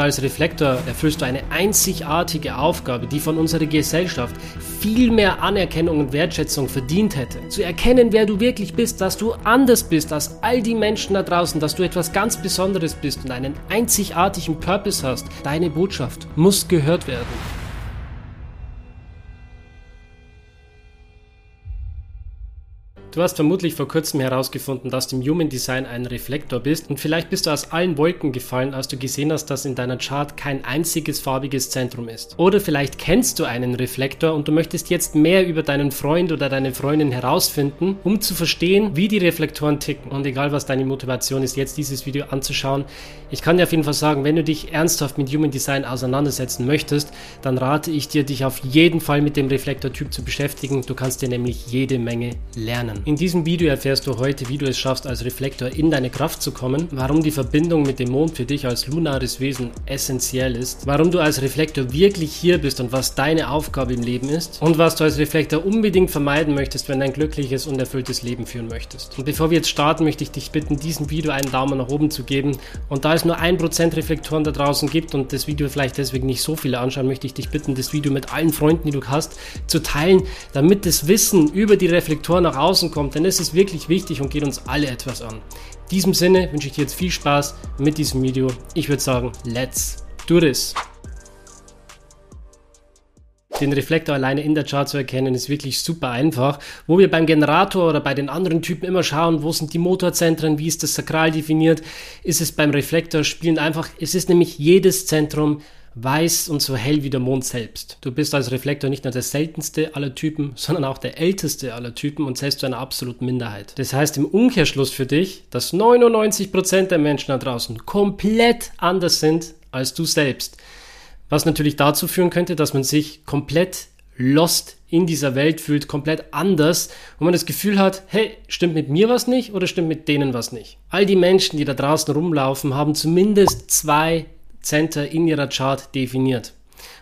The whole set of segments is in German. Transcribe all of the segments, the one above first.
Als Reflektor erfüllst du eine einzigartige Aufgabe, die von unserer Gesellschaft viel mehr Anerkennung und Wertschätzung verdient hätte. Zu erkennen, wer du wirklich bist, dass du anders bist als all die Menschen da draußen, dass du etwas ganz Besonderes bist und einen einzigartigen Purpose hast. Deine Botschaft muss gehört werden. Du hast vermutlich vor kurzem herausgefunden, dass du im Human Design ein Reflektor bist und vielleicht bist du aus allen Wolken gefallen, als du gesehen hast, dass in deiner Chart kein einziges farbiges Zentrum ist. Oder vielleicht kennst du einen Reflektor und du möchtest jetzt mehr über deinen Freund oder deine Freundin herausfinden, um zu verstehen, wie die Reflektoren ticken. Und egal was deine Motivation ist, jetzt dieses Video anzuschauen, ich kann dir auf jeden Fall sagen, wenn du dich ernsthaft mit Human Design auseinandersetzen möchtest, dann rate ich dir, dich auf jeden Fall mit dem Reflektortyp zu beschäftigen. Du kannst dir nämlich jede Menge lernen. In diesem Video erfährst du heute, wie du es schaffst, als Reflektor in deine Kraft zu kommen, warum die Verbindung mit dem Mond für dich als lunares Wesen essentiell ist, warum du als Reflektor wirklich hier bist und was deine Aufgabe im Leben ist und was du als Reflektor unbedingt vermeiden möchtest, wenn du ein glückliches und erfülltes Leben führen möchtest. Und bevor wir jetzt starten, möchte ich dich bitten, diesem Video einen Daumen nach oben zu geben. Und da es nur ein Prozent Reflektoren da draußen gibt und das Video vielleicht deswegen nicht so viele anschauen, möchte ich dich bitten, das Video mit allen Freunden, die du hast, zu teilen, damit das Wissen über die Reflektoren nach außen kommt, denn es ist wirklich wichtig und geht uns alle etwas an. In diesem Sinne wünsche ich dir jetzt viel Spaß mit diesem Video. Ich würde sagen, let's do this! den Reflektor alleine in der Chart zu erkennen, ist wirklich super einfach. Wo wir beim Generator oder bei den anderen Typen immer schauen, wo sind die Motorzentren, wie ist das Sakral definiert, ist es beim Reflektor spielend einfach, es ist nämlich jedes Zentrum weiß und so hell wie der Mond selbst. Du bist als Reflektor nicht nur der seltenste aller Typen, sondern auch der älteste aller Typen und zählst zu einer absoluten Minderheit. Das heißt im Umkehrschluss für dich, dass 99% der Menschen da draußen komplett anders sind als du selbst. Was natürlich dazu führen könnte, dass man sich komplett lost in dieser Welt fühlt, komplett anders, wo man das Gefühl hat, hey, stimmt mit mir was nicht oder stimmt mit denen was nicht? All die Menschen, die da draußen rumlaufen, haben zumindest zwei Center in ihrer Chart definiert.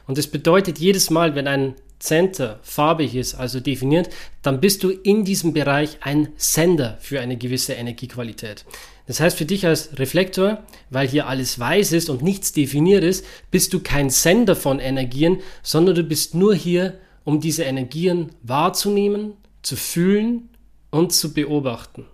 Und das bedeutet jedes Mal, wenn ein Center farbig ist, also definiert, dann bist du in diesem Bereich ein Sender für eine gewisse Energiequalität. Das heißt für dich als Reflektor, weil hier alles weiß ist und nichts definiert ist, bist du kein Sender von Energien, sondern du bist nur hier, um diese Energien wahrzunehmen, zu fühlen und zu beobachten.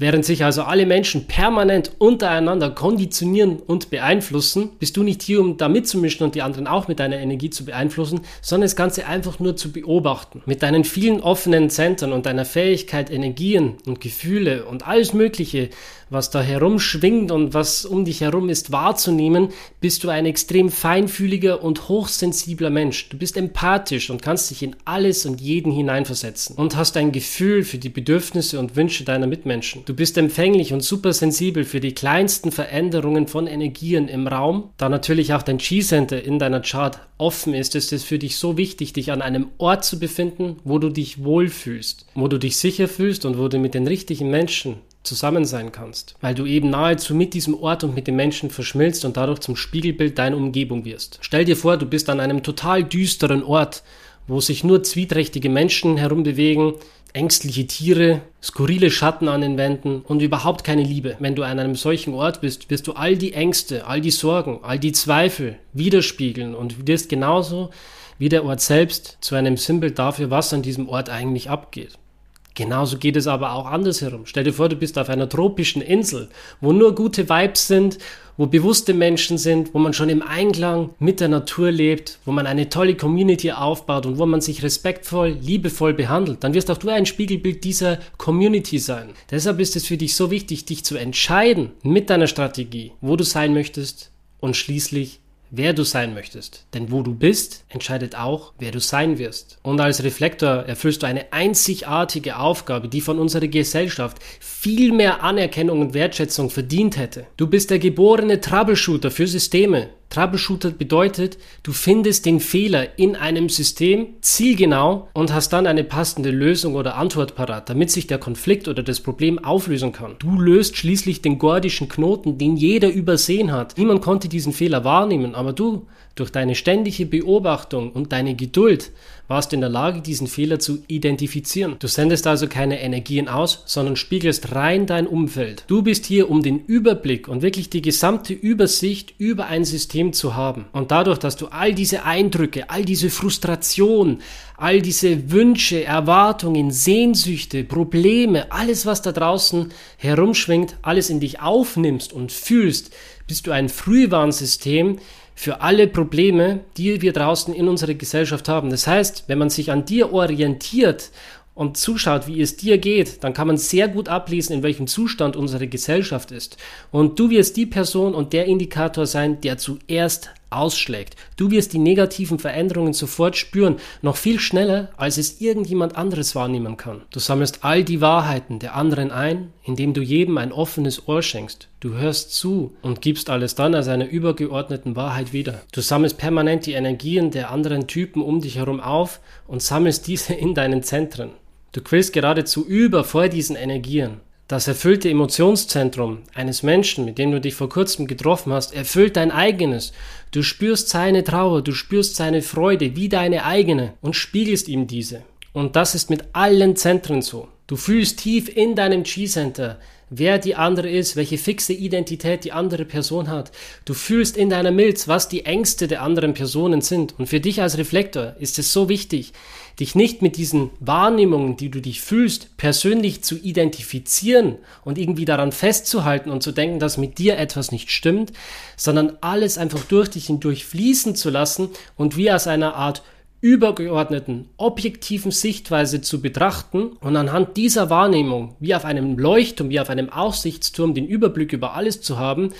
Während sich also alle Menschen permanent untereinander konditionieren und beeinflussen, bist du nicht hier, um da mitzumischen und die anderen auch mit deiner Energie zu beeinflussen, sondern das Ganze einfach nur zu beobachten. Mit deinen vielen offenen Zentren und deiner Fähigkeit, Energien und Gefühle und alles Mögliche was da herumschwingt und was um dich herum ist, wahrzunehmen, bist du ein extrem feinfühliger und hochsensibler Mensch. Du bist empathisch und kannst dich in alles und jeden hineinversetzen und hast ein Gefühl für die Bedürfnisse und Wünsche deiner Mitmenschen. Du bist empfänglich und supersensibel für die kleinsten Veränderungen von Energien im Raum. Da natürlich auch dein G-Center in deiner Chart offen ist, ist es für dich so wichtig, dich an einem Ort zu befinden, wo du dich wohlfühlst, wo du dich sicher fühlst und wo du mit den richtigen Menschen zusammen sein kannst, weil du eben nahezu mit diesem Ort und mit den Menschen verschmilzt und dadurch zum Spiegelbild deiner Umgebung wirst. Stell dir vor, du bist an einem total düsteren Ort, wo sich nur zwiehträchtige Menschen herumbewegen, ängstliche Tiere, skurrile Schatten an den Wänden und überhaupt keine Liebe. Wenn du an einem solchen Ort bist, wirst du all die Ängste, all die Sorgen, all die Zweifel widerspiegeln und wirst genauso wie der Ort selbst zu einem Symbol dafür, was an diesem Ort eigentlich abgeht. Genauso geht es aber auch andersherum. Stell dir vor, du bist auf einer tropischen Insel, wo nur gute Vibes sind, wo bewusste Menschen sind, wo man schon im Einklang mit der Natur lebt, wo man eine tolle Community aufbaut und wo man sich respektvoll, liebevoll behandelt. Dann wirst auch du ein Spiegelbild dieser Community sein. Deshalb ist es für dich so wichtig, dich zu entscheiden mit deiner Strategie, wo du sein möchtest und schließlich wer du sein möchtest. Denn wo du bist, entscheidet auch, wer du sein wirst. Und als Reflektor erfüllst du eine einzigartige Aufgabe, die von unserer Gesellschaft viel mehr Anerkennung und Wertschätzung verdient hätte. Du bist der geborene Troubleshooter für Systeme, Troubleshooter bedeutet, du findest den Fehler in einem System zielgenau und hast dann eine passende Lösung oder Antwort parat, damit sich der Konflikt oder das Problem auflösen kann. Du löst schließlich den gordischen Knoten, den jeder übersehen hat. Niemand konnte diesen Fehler wahrnehmen, aber du, durch deine ständige Beobachtung und deine Geduld, warst in der Lage, diesen Fehler zu identifizieren. Du sendest also keine Energien aus, sondern spiegelst rein dein Umfeld. Du bist hier, um den Überblick und wirklich die gesamte Übersicht über ein System zu haben. Und dadurch, dass du all diese Eindrücke, all diese Frustration, all diese Wünsche, Erwartungen, Sehnsüchte, Probleme, alles, was da draußen herumschwingt, alles in dich aufnimmst und fühlst, bist du ein Frühwarnsystem für alle Probleme, die wir draußen in unserer Gesellschaft haben. Das heißt, wenn man sich an dir orientiert und zuschaut, wie es dir geht, dann kann man sehr gut ablesen, in welchem Zustand unsere Gesellschaft ist. Und du wirst die Person und der Indikator sein, der zuerst ausschlägt. Du wirst die negativen Veränderungen sofort spüren, noch viel schneller, als es irgendjemand anderes wahrnehmen kann. Du sammelst all die Wahrheiten der anderen ein, indem du jedem ein offenes Ohr schenkst. Du hörst zu und gibst alles dann als einer übergeordneten Wahrheit wieder. Du sammelst permanent die Energien der anderen Typen um dich herum auf und sammelst diese in deinen Zentren. Du quillst geradezu über vor diesen Energien. Das erfüllte Emotionszentrum eines Menschen, mit dem du dich vor kurzem getroffen hast, erfüllt dein eigenes. Du spürst seine Trauer, du spürst seine Freude wie deine eigene und spiegelst ihm diese. Und das ist mit allen Zentren so. Du fühlst tief in deinem G-Center, wer die andere ist, welche fixe Identität die andere Person hat. Du fühlst in deiner Milz, was die Ängste der anderen Personen sind. Und für dich als Reflektor ist es so wichtig, dich nicht mit diesen Wahrnehmungen, die du dich fühlst, persönlich zu identifizieren und irgendwie daran festzuhalten und zu denken, dass mit dir etwas nicht stimmt, sondern alles einfach durch dich hindurch fließen zu lassen und wie aus einer Art übergeordneten, objektiven Sichtweise zu betrachten und anhand dieser Wahrnehmung, wie auf einem Leuchtturm, wie auf einem Aussichtsturm, den Überblick über alles zu haben,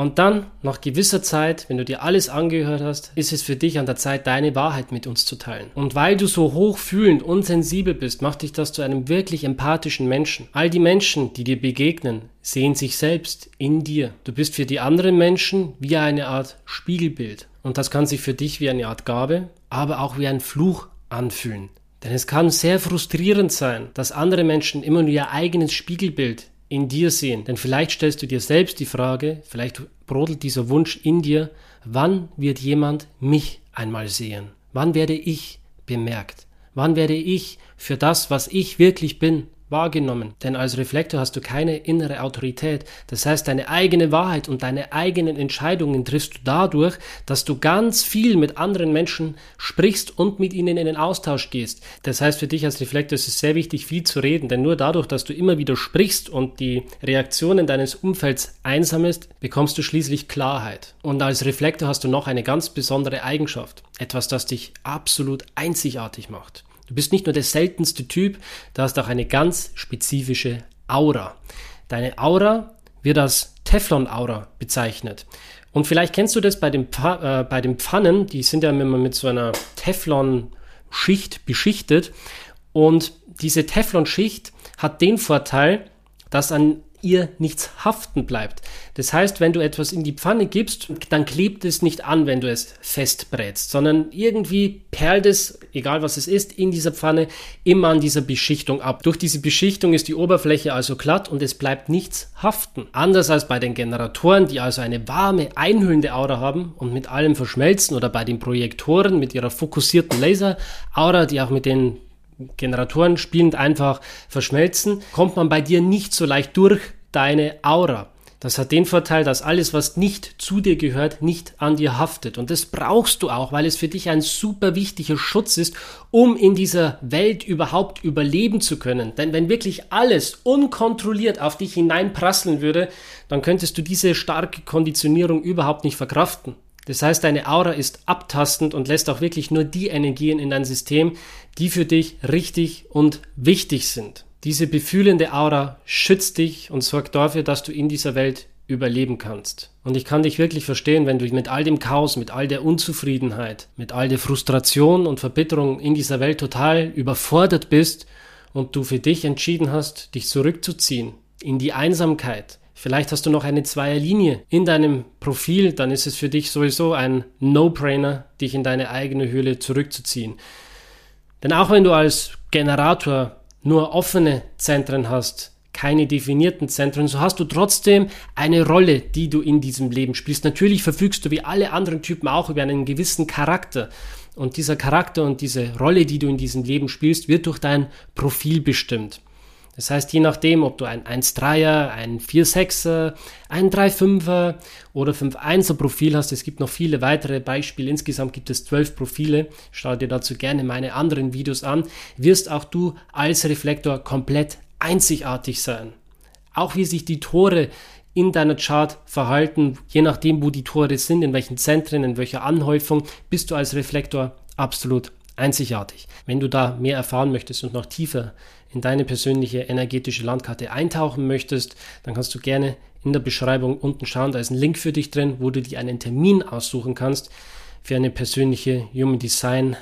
und dann, nach gewisser Zeit, wenn du dir alles angehört hast, ist es für dich an der Zeit, deine Wahrheit mit uns zu teilen. Und weil du so hochfühlend und sensibel bist, macht dich das zu einem wirklich empathischen Menschen. All die Menschen, die dir begegnen, sehen sich selbst in dir. Du bist für die anderen Menschen wie eine Art Spiegelbild. Und das kann sich für dich wie eine Art Gabe, aber auch wie ein Fluch anfühlen. Denn es kann sehr frustrierend sein, dass andere Menschen immer nur ihr eigenes Spiegelbild in dir sehen. Denn vielleicht stellst du dir selbst die Frage, vielleicht brodelt dieser Wunsch in dir, wann wird jemand mich einmal sehen? Wann werde ich bemerkt? Wann werde ich für das, was ich wirklich bin, wahrgenommen. Denn als Reflektor hast du keine innere Autorität. Das heißt, deine eigene Wahrheit und deine eigenen Entscheidungen triffst du dadurch, dass du ganz viel mit anderen Menschen sprichst und mit ihnen in den Austausch gehst. Das heißt, für dich als Reflektor ist es sehr wichtig, viel zu reden, denn nur dadurch, dass du immer wieder sprichst und die Reaktionen deines Umfelds einsammelst, bekommst du schließlich Klarheit. Und als Reflektor hast du noch eine ganz besondere Eigenschaft. Etwas, das dich absolut einzigartig macht. Du bist nicht nur der seltenste Typ, du hast auch eine ganz spezifische Aura. Deine Aura wird als Teflon-Aura bezeichnet. Und vielleicht kennst du das bei den, äh, bei den Pfannen, die sind ja immer mit so einer Teflon-Schicht beschichtet. Und diese Teflon-Schicht hat den Vorteil, dass an ihr nichts haften bleibt. Das heißt, wenn du etwas in die Pfanne gibst, dann klebt es nicht an, wenn du es festbrätst, sondern irgendwie perlt es, egal was es ist, in dieser Pfanne immer an dieser Beschichtung ab. Durch diese Beschichtung ist die Oberfläche also glatt und es bleibt nichts haften. Anders als bei den Generatoren, die also eine warme, einhüllende Aura haben und mit allem verschmelzen oder bei den Projektoren mit ihrer fokussierten Laser-Aura, die auch mit den Generatoren spielend einfach verschmelzen, kommt man bei dir nicht so leicht durch deine Aura. Das hat den Vorteil, dass alles, was nicht zu dir gehört, nicht an dir haftet. Und das brauchst du auch, weil es für dich ein super wichtiger Schutz ist, um in dieser Welt überhaupt überleben zu können. Denn wenn wirklich alles unkontrolliert auf dich hineinprasseln würde, dann könntest du diese starke Konditionierung überhaupt nicht verkraften. Das heißt, deine Aura ist abtastend und lässt auch wirklich nur die Energien in dein System, die für dich richtig und wichtig sind. Diese befühlende Aura schützt dich und sorgt dafür, dass du in dieser Welt überleben kannst. Und ich kann dich wirklich verstehen, wenn du mit all dem Chaos, mit all der Unzufriedenheit, mit all der Frustration und Verbitterung in dieser Welt total überfordert bist und du für dich entschieden hast, dich zurückzuziehen in die Einsamkeit, Vielleicht hast du noch eine Zweierlinie in deinem Profil, dann ist es für dich sowieso ein No-Brainer, dich in deine eigene Höhle zurückzuziehen. Denn auch wenn du als Generator nur offene Zentren hast, keine definierten Zentren, so hast du trotzdem eine Rolle, die du in diesem Leben spielst. Natürlich verfügst du wie alle anderen Typen auch über einen gewissen Charakter. Und dieser Charakter und diese Rolle, die du in diesem Leben spielst, wird durch dein Profil bestimmt. Das heißt, je nachdem, ob du ein 1-3er, ein 4-6er, ein 3-5er oder 5-1er Profil hast, es gibt noch viele weitere Beispiele. Insgesamt gibt es 12 Profile. Schau dir dazu gerne meine anderen Videos an. Wirst auch du als Reflektor komplett einzigartig sein. Auch wie sich die Tore in deiner Chart verhalten, je nachdem, wo die Tore sind, in welchen Zentren, in welcher Anhäufung, bist du als Reflektor absolut einzigartig. Wenn du da mehr erfahren möchtest und noch tiefer in deine persönliche energetische Landkarte eintauchen möchtest, dann kannst du gerne in der Beschreibung unten schauen. Da ist ein Link für dich drin, wo du dir einen Termin aussuchen kannst für eine persönliche Human Design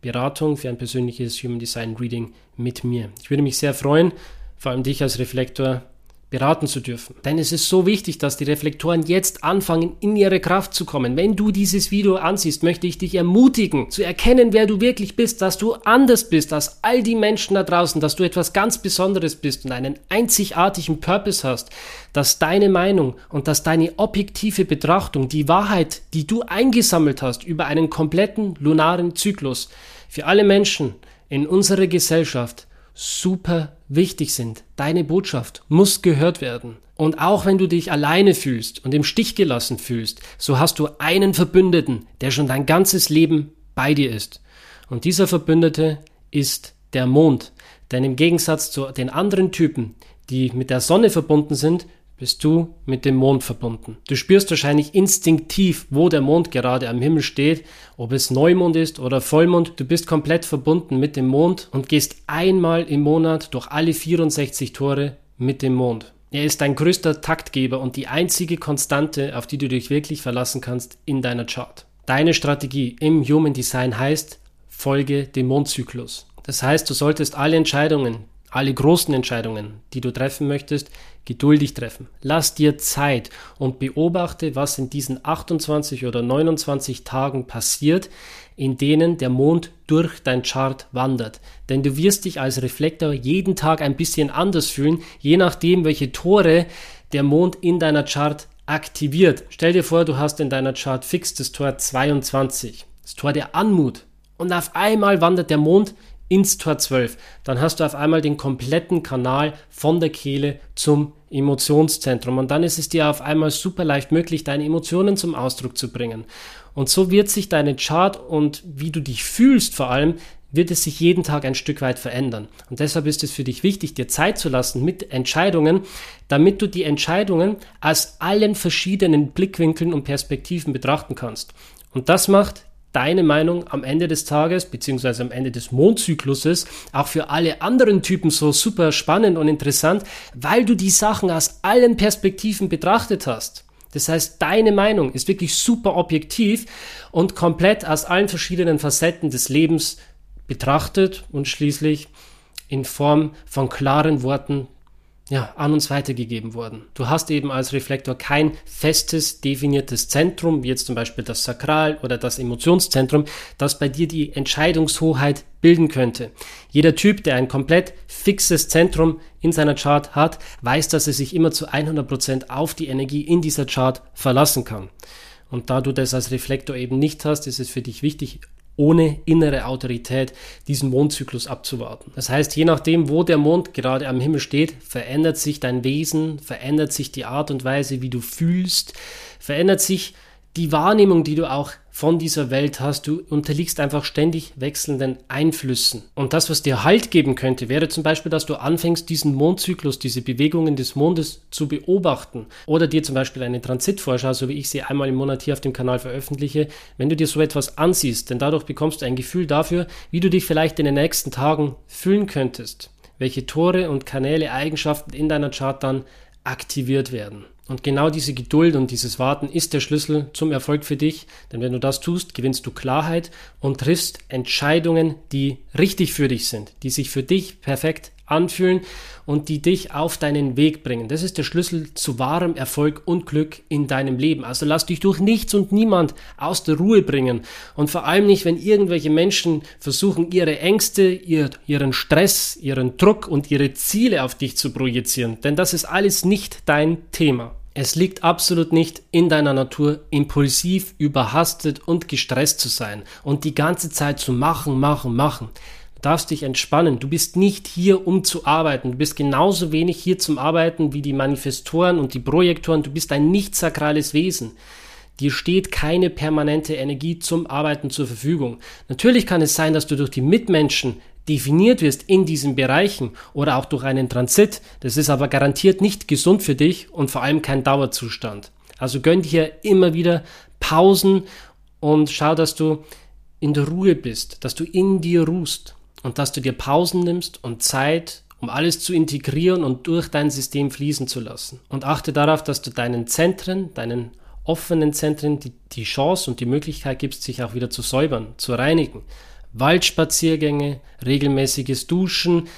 Beratung, für ein persönliches Human Design Reading mit mir. Ich würde mich sehr freuen, vor allem dich als Reflektor beraten zu dürfen. Denn es ist so wichtig, dass die Reflektoren jetzt anfangen, in ihre Kraft zu kommen. Wenn du dieses Video ansiehst, möchte ich dich ermutigen, zu erkennen, wer du wirklich bist, dass du anders bist als all die Menschen da draußen, dass du etwas ganz Besonderes bist und einen einzigartigen Purpose hast, dass deine Meinung und dass deine objektive Betrachtung, die Wahrheit, die du eingesammelt hast über einen kompletten lunaren Zyklus, für alle Menschen in unserer Gesellschaft super wichtig sind. Deine Botschaft muss gehört werden. Und auch wenn du dich alleine fühlst und im Stich gelassen fühlst, so hast du einen Verbündeten, der schon dein ganzes Leben bei dir ist. Und dieser Verbündete ist der Mond. Denn im Gegensatz zu den anderen Typen, die mit der Sonne verbunden sind, bist du mit dem Mond verbunden. Du spürst wahrscheinlich instinktiv, wo der Mond gerade am Himmel steht, ob es Neumond ist oder Vollmond. Du bist komplett verbunden mit dem Mond und gehst einmal im Monat durch alle 64 Tore mit dem Mond. Er ist dein größter Taktgeber und die einzige Konstante, auf die du dich wirklich verlassen kannst in deiner Chart. Deine Strategie im Human Design heißt, folge dem Mondzyklus. Das heißt, du solltest alle Entscheidungen, alle großen Entscheidungen, die du treffen möchtest, geduldig treffen. Lass dir Zeit und beobachte, was in diesen 28 oder 29 Tagen passiert, in denen der Mond durch dein Chart wandert. Denn du wirst dich als Reflektor jeden Tag ein bisschen anders fühlen, je nachdem, welche Tore der Mond in deiner Chart aktiviert. Stell dir vor, du hast in deiner Chart fix das Tor 22, das Tor der Anmut. Und auf einmal wandert der Mond ins Tor 12, dann hast du auf einmal den kompletten Kanal von der Kehle zum Emotionszentrum und dann ist es dir auf einmal super leicht möglich, deine Emotionen zum Ausdruck zu bringen. Und so wird sich deine Chart und wie du dich fühlst vor allem, wird es sich jeden Tag ein Stück weit verändern. Und deshalb ist es für dich wichtig, dir Zeit zu lassen mit Entscheidungen, damit du die Entscheidungen aus allen verschiedenen Blickwinkeln und Perspektiven betrachten kannst. Und das macht deine Meinung am Ende des Tages beziehungsweise am Ende des Mondzykluses auch für alle anderen Typen so super spannend und interessant, weil du die Sachen aus allen Perspektiven betrachtet hast. Das heißt, deine Meinung ist wirklich super objektiv und komplett aus allen verschiedenen Facetten des Lebens betrachtet und schließlich in Form von klaren Worten ja, an uns weitergegeben worden. Du hast eben als Reflektor kein festes, definiertes Zentrum, wie jetzt zum Beispiel das Sakral oder das Emotionszentrum, das bei dir die Entscheidungshoheit bilden könnte. Jeder Typ, der ein komplett fixes Zentrum in seiner Chart hat, weiß, dass er sich immer zu 100 Prozent auf die Energie in dieser Chart verlassen kann. Und da du das als Reflektor eben nicht hast, ist es für dich wichtig, ohne innere Autorität diesen Mondzyklus abzuwarten. Das heißt, je nachdem, wo der Mond gerade am Himmel steht, verändert sich dein Wesen, verändert sich die Art und Weise, wie du fühlst, verändert sich die Wahrnehmung, die du auch von dieser Welt hast, du unterliegst einfach ständig wechselnden Einflüssen. Und das, was dir Halt geben könnte, wäre zum Beispiel, dass du anfängst, diesen Mondzyklus, diese Bewegungen des Mondes zu beobachten. Oder dir zum Beispiel eine Transitvorschau, so wie ich sie einmal im Monat hier auf dem Kanal veröffentliche, wenn du dir so etwas ansiehst, denn dadurch bekommst du ein Gefühl dafür, wie du dich vielleicht in den nächsten Tagen fühlen könntest. Welche Tore und Kanäle, Eigenschaften in deiner Chart dann aktiviert werden. Und genau diese Geduld und dieses Warten ist der Schlüssel zum Erfolg für dich, denn wenn du das tust, gewinnst du Klarheit und triffst Entscheidungen, die richtig für dich sind, die sich für dich perfekt anfühlen und die dich auf deinen Weg bringen. Das ist der Schlüssel zu wahrem Erfolg und Glück in deinem Leben. Also lass dich durch nichts und niemand aus der Ruhe bringen. Und vor allem nicht, wenn irgendwelche Menschen versuchen, ihre Ängste, ihr, ihren Stress, ihren Druck und ihre Ziele auf dich zu projizieren. Denn das ist alles nicht dein Thema. Es liegt absolut nicht in deiner Natur, impulsiv, überhastet und gestresst zu sein und die ganze Zeit zu machen, machen, machen. Darfst dich entspannen. Du bist nicht hier, um zu arbeiten. Du bist genauso wenig hier zum Arbeiten wie die Manifestoren und die Projektoren. Du bist ein nicht sakrales Wesen. Dir steht keine permanente Energie zum Arbeiten zur Verfügung. Natürlich kann es sein, dass du durch die Mitmenschen definiert wirst in diesen Bereichen oder auch durch einen Transit. Das ist aber garantiert nicht gesund für dich und vor allem kein Dauerzustand. Also gönn dir immer wieder Pausen und schau, dass du in der Ruhe bist, dass du in dir ruhst und dass du dir Pausen nimmst und Zeit, um alles zu integrieren und durch dein System fließen zu lassen. Und achte darauf, dass du deinen Zentren, deinen offenen Zentren die, die Chance und die Möglichkeit gibst, sich auch wieder zu säubern, zu reinigen. Waldspaziergänge, regelmäßiges Duschen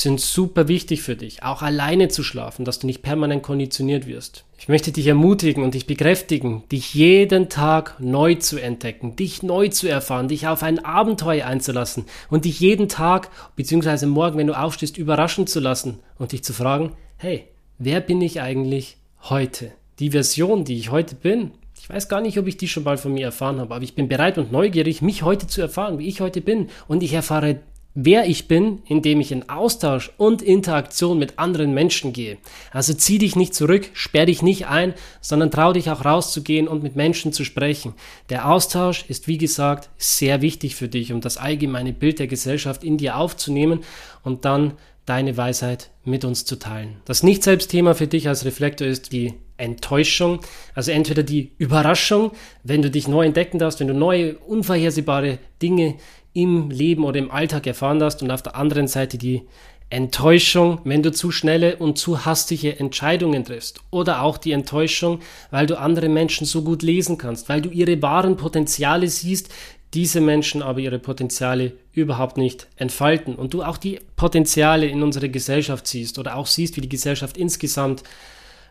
sind super wichtig für dich. Auch alleine zu schlafen, dass du nicht permanent konditioniert wirst. Ich möchte dich ermutigen und dich bekräftigen, dich jeden Tag neu zu entdecken, dich neu zu erfahren, dich auf ein Abenteuer einzulassen und dich jeden Tag bzw. morgen, wenn du aufstehst, überraschen zu lassen und dich zu fragen, hey, wer bin ich eigentlich heute? die Version, die ich heute bin, ich weiß gar nicht, ob ich die schon mal von mir erfahren habe, aber ich bin bereit und neugierig, mich heute zu erfahren, wie ich heute bin. Und ich erfahre, wer ich bin, indem ich in Austausch und Interaktion mit anderen Menschen gehe. Also zieh dich nicht zurück, sperr dich nicht ein, sondern trau dich auch rauszugehen und mit Menschen zu sprechen. Der Austausch ist, wie gesagt, sehr wichtig für dich, um das allgemeine Bild der Gesellschaft in dir aufzunehmen und dann deine Weisheit mit uns zu teilen. Das Nicht-Selbst-Thema für dich als Reflektor ist die Enttäuschung, also entweder die Überraschung, wenn du dich neu entdecken darfst, wenn du neue, unvorhersehbare Dinge im Leben oder im Alltag erfahren darfst und auf der anderen Seite die Enttäuschung, wenn du zu schnelle und zu hastige Entscheidungen triffst. Oder auch die Enttäuschung, weil du andere Menschen so gut lesen kannst, weil du ihre wahren Potenziale siehst, diese Menschen aber ihre Potenziale überhaupt nicht entfalten. Und du auch die Potenziale in unserer Gesellschaft siehst oder auch siehst, wie die Gesellschaft insgesamt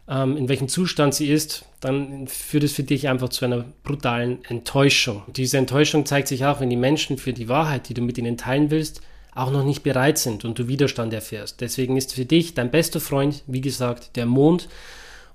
ähm, in welchem Zustand sie ist, dann führt es für dich einfach zu einer brutalen Enttäuschung. Diese Enttäuschung zeigt sich auch, wenn die Menschen für die Wahrheit, die du mit ihnen teilen willst, auch noch nicht bereit sind und du Widerstand erfährst. Deswegen ist für dich dein bester Freund, wie gesagt, der Mond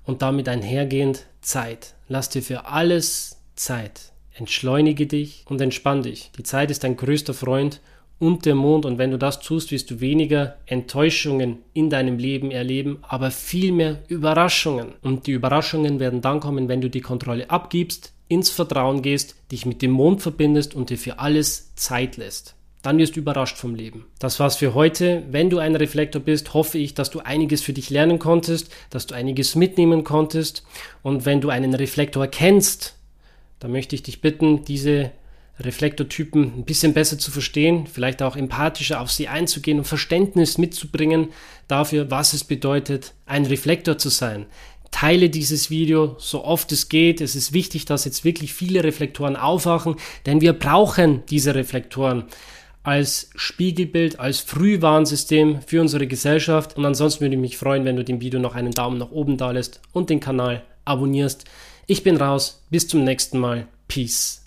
und damit einhergehend Zeit. Lass dir für alles Zeit. Entschleunige dich und entspann dich. Die Zeit ist dein größter Freund und der Mond. Und wenn du das tust, wirst du weniger Enttäuschungen in deinem Leben erleben, aber viel mehr Überraschungen. Und die Überraschungen werden dann kommen, wenn du die Kontrolle abgibst, ins Vertrauen gehst, dich mit dem Mond verbindest und dir für alles Zeit lässt. Dann wirst du überrascht vom Leben. Das war's für heute. Wenn du ein Reflektor bist, hoffe ich, dass du einiges für dich lernen konntest, dass du einiges mitnehmen konntest. Und wenn du einen Reflektor kennst, dann möchte ich dich bitten, diese Reflektortypen ein bisschen besser zu verstehen, vielleicht auch empathischer auf sie einzugehen und Verständnis mitzubringen dafür, was es bedeutet, ein Reflektor zu sein. Teile dieses Video so oft es geht. Es ist wichtig, dass jetzt wirklich viele Reflektoren aufwachen, denn wir brauchen diese Reflektoren als Spiegelbild, als Frühwarnsystem für unsere Gesellschaft. Und ansonsten würde ich mich freuen, wenn du dem Video noch einen Daumen nach oben da lässt und den Kanal abonnierst. Ich bin raus. Bis zum nächsten Mal. Peace.